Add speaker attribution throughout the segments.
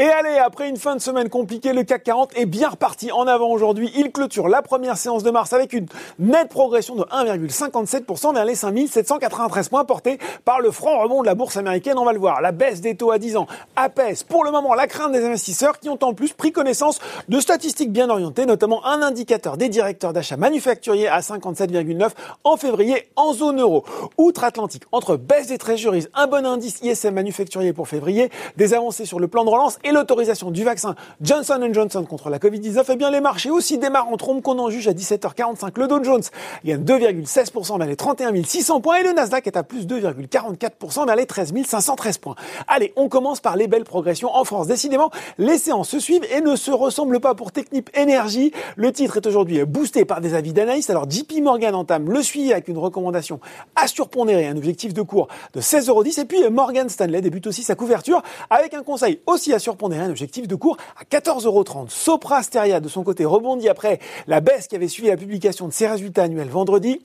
Speaker 1: Et allez, après une fin de semaine compliquée, le CAC 40 est bien reparti en avant aujourd'hui. Il clôture la première séance de mars avec une nette progression de 1,57% vers les 5793 points portés par le franc rebond de la bourse américaine. On va le voir. La baisse des taux à 10 ans apaise pour le moment la crainte des investisseurs qui ont en plus pris connaissance de statistiques bien orientées, notamment un indicateur des directeurs d'achat manufacturiers à 57,9 en février en zone euro. Outre-Atlantique, entre baisse des treasuries, un bon indice ISM manufacturier pour février, des avancées sur le plan de relance l'autorisation du vaccin Johnson Johnson contre la Covid-19, eh bien les marchés aussi démarrent en trompe qu'on en juge à 17h45. Le Dow Jones gagne 2,16% vers les 31 600 points et le Nasdaq est à plus 2,44% vers les 13 513 points. Allez, on commence par les belles progressions en France. Décidément, les séances se suivent et ne se ressemblent pas pour Technip Energy. Le titre est aujourd'hui boosté par des avis d'analyste. Alors JP Morgan entame le suivi avec une recommandation à surpondérer un objectif de cours de 16,10€ et puis Morgan Stanley débute aussi sa couverture avec un conseil aussi à surpondérer surpondéré un objectif de cours à 14,30€. Sopra Steria, de son côté, rebondit après la baisse qui avait suivi la publication de ses résultats annuels vendredi.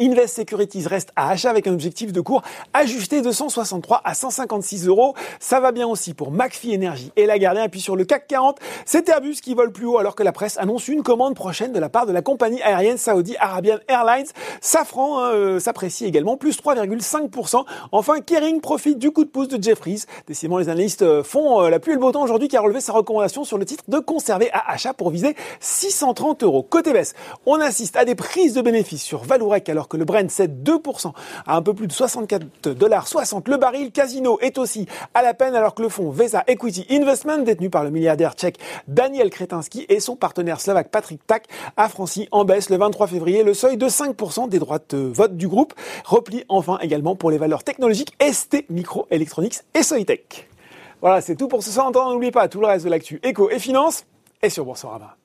Speaker 1: Invest Securities reste à achat avec un objectif de cours ajusté de 163 à 156 euros. Ça va bien aussi pour McPhee Energy et Lagardère. Et puis sur le CAC 40, c'est Airbus qui vole plus haut alors que la presse annonce une commande prochaine de la part de la compagnie aérienne Saudi Arabian Airlines. Safran hein, euh, s'apprécie également, plus 3,5%. Enfin, Kering profite du coup de pouce de Jeffries. Décidément, les analystes euh, font euh, la pluie et le beau temps aujourd'hui qui a relevé sa recommandation sur le titre de conserver à achat pour viser 630 euros. Côté baisse, on assiste à des prises de bénéfices sur Valourec alors le Brent cède 2% à un peu plus de 64 dollars 60 le baril. Casino est aussi à la peine alors que le fonds Vesa Equity Investment, détenu par le milliardaire tchèque Daniel Kretinsky et son partenaire slovaque Patrick Tak, a franchi en baisse le 23 février le seuil de 5% des droits de vote du groupe. Repli enfin également pour les valeurs technologiques ST Microelectronics et Soitec. Voilà, c'est tout pour ce soir. N'oubliez pas tout le reste de l'actu éco et finance est sur Boursorama.